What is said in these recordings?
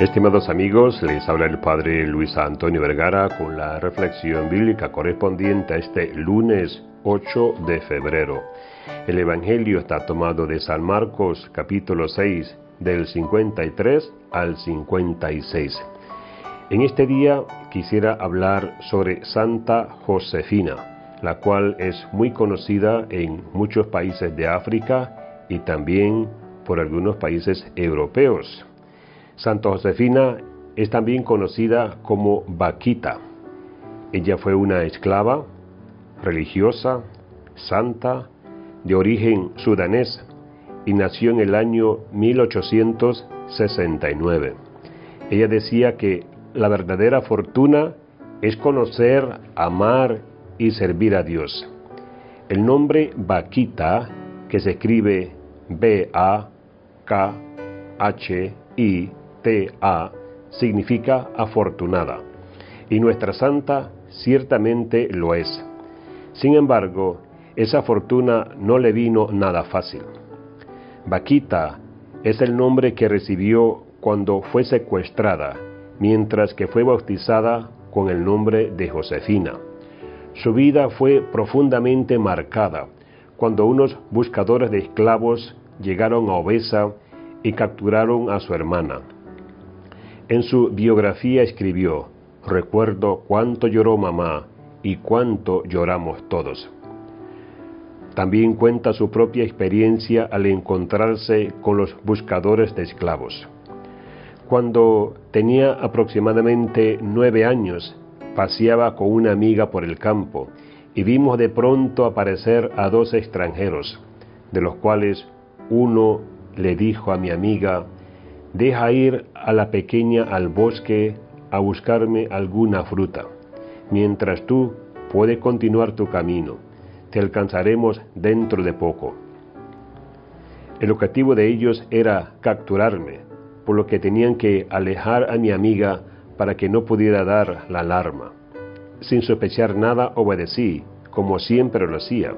Estimados amigos, les habla el Padre Luis Antonio Vergara con la reflexión bíblica correspondiente a este lunes 8 de febrero. El Evangelio está tomado de San Marcos capítulo 6 del 53 al 56. En este día quisiera hablar sobre Santa Josefina, la cual es muy conocida en muchos países de África y también por algunos países europeos. Santa Josefina es también conocida como Vaquita. Ella fue una esclava, religiosa, santa, de origen sudanés y nació en el año 1869. Ella decía que la verdadera fortuna es conocer, amar y servir a Dios. El nombre Vaquita, que se escribe B-A-K-H-I, T-A significa afortunada, y nuestra santa ciertamente lo es. Sin embargo, esa fortuna no le vino nada fácil. Vaquita es el nombre que recibió cuando fue secuestrada, mientras que fue bautizada con el nombre de Josefina. Su vida fue profundamente marcada cuando unos buscadores de esclavos llegaron a Obesa y capturaron a su hermana. En su biografía escribió, recuerdo cuánto lloró mamá y cuánto lloramos todos. También cuenta su propia experiencia al encontrarse con los buscadores de esclavos. Cuando tenía aproximadamente nueve años, paseaba con una amiga por el campo y vimos de pronto aparecer a dos extranjeros, de los cuales uno le dijo a mi amiga, Deja ir a la pequeña al bosque a buscarme alguna fruta, mientras tú puedes continuar tu camino. Te alcanzaremos dentro de poco. El objetivo de ellos era capturarme, por lo que tenían que alejar a mi amiga para que no pudiera dar la alarma. Sin sospechar nada obedecí, como siempre lo hacía.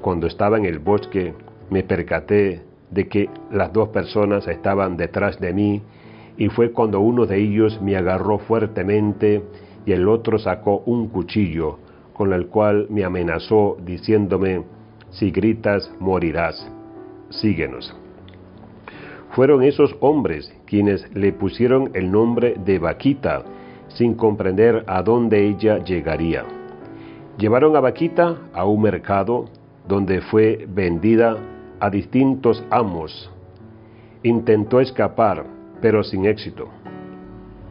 Cuando estaba en el bosque me percaté de que las dos personas estaban detrás de mí y fue cuando uno de ellos me agarró fuertemente y el otro sacó un cuchillo con el cual me amenazó diciéndome, si gritas morirás, síguenos. Fueron esos hombres quienes le pusieron el nombre de Vaquita sin comprender a dónde ella llegaría. Llevaron a Vaquita a un mercado donde fue vendida a distintos amos. Intentó escapar, pero sin éxito.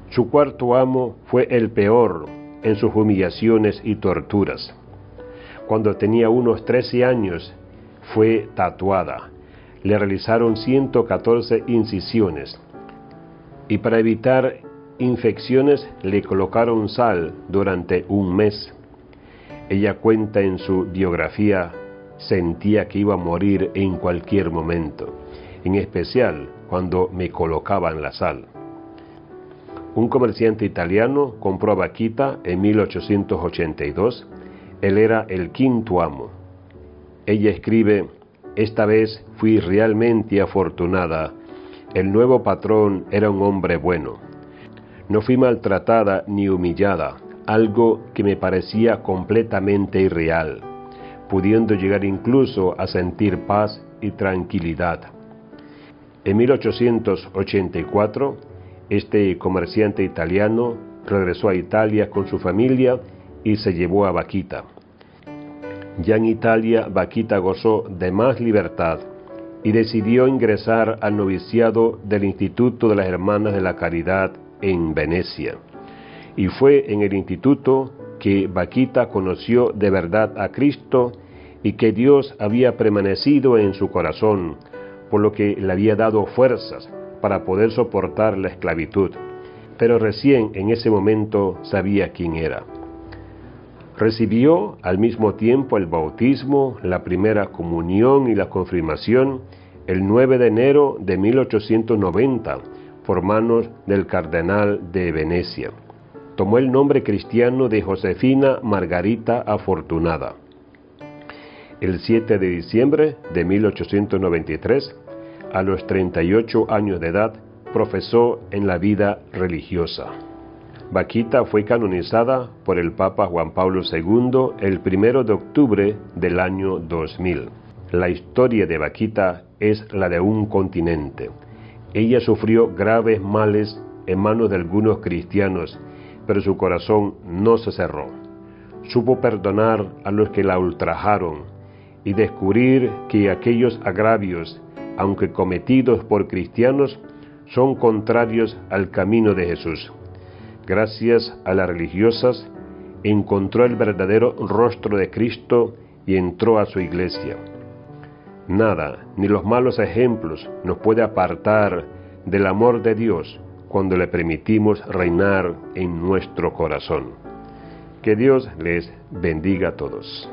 Su cuarto amo fue el peor en sus humillaciones y torturas. Cuando tenía unos 13 años, fue tatuada. Le realizaron 114 incisiones y para evitar infecciones le colocaron sal durante un mes. Ella cuenta en su biografía sentía que iba a morir en cualquier momento, en especial cuando me colocaban la sal. Un comerciante italiano compró a Vaquita en 1882. Él era el quinto amo. Ella escribe, esta vez fui realmente afortunada. El nuevo patrón era un hombre bueno. No fui maltratada ni humillada, algo que me parecía completamente irreal pudiendo llegar incluso a sentir paz y tranquilidad. En 1884, este comerciante italiano regresó a Italia con su familia y se llevó a Vaquita. Ya en Italia, Vaquita gozó de más libertad y decidió ingresar al noviciado del Instituto de las Hermanas de la Caridad en Venecia. Y fue en el instituto que Vaquita conoció de verdad a Cristo y que Dios había permanecido en su corazón, por lo que le había dado fuerzas para poder soportar la esclavitud. Pero recién en ese momento sabía quién era. Recibió al mismo tiempo el bautismo, la primera comunión y la confirmación el 9 de enero de 1890 por manos del cardenal de Venecia tomó el nombre cristiano de Josefina Margarita Afortunada. El 7 de diciembre de 1893, a los 38 años de edad, profesó en la vida religiosa. Vaquita fue canonizada por el Papa Juan Pablo II el 1 de octubre del año 2000. La historia de Vaquita es la de un continente. Ella sufrió graves males en manos de algunos cristianos, pero su corazón no se cerró. Supo perdonar a los que la ultrajaron y descubrir que aquellos agravios, aunque cometidos por cristianos, son contrarios al camino de Jesús gracias a las religiosas, encontró el verdadero rostro de Cristo y entró a su iglesia. Nada, ni los malos ejemplos, nos puede apartar del amor de Dios cuando le permitimos reinar en nuestro corazón. Que Dios les bendiga a todos.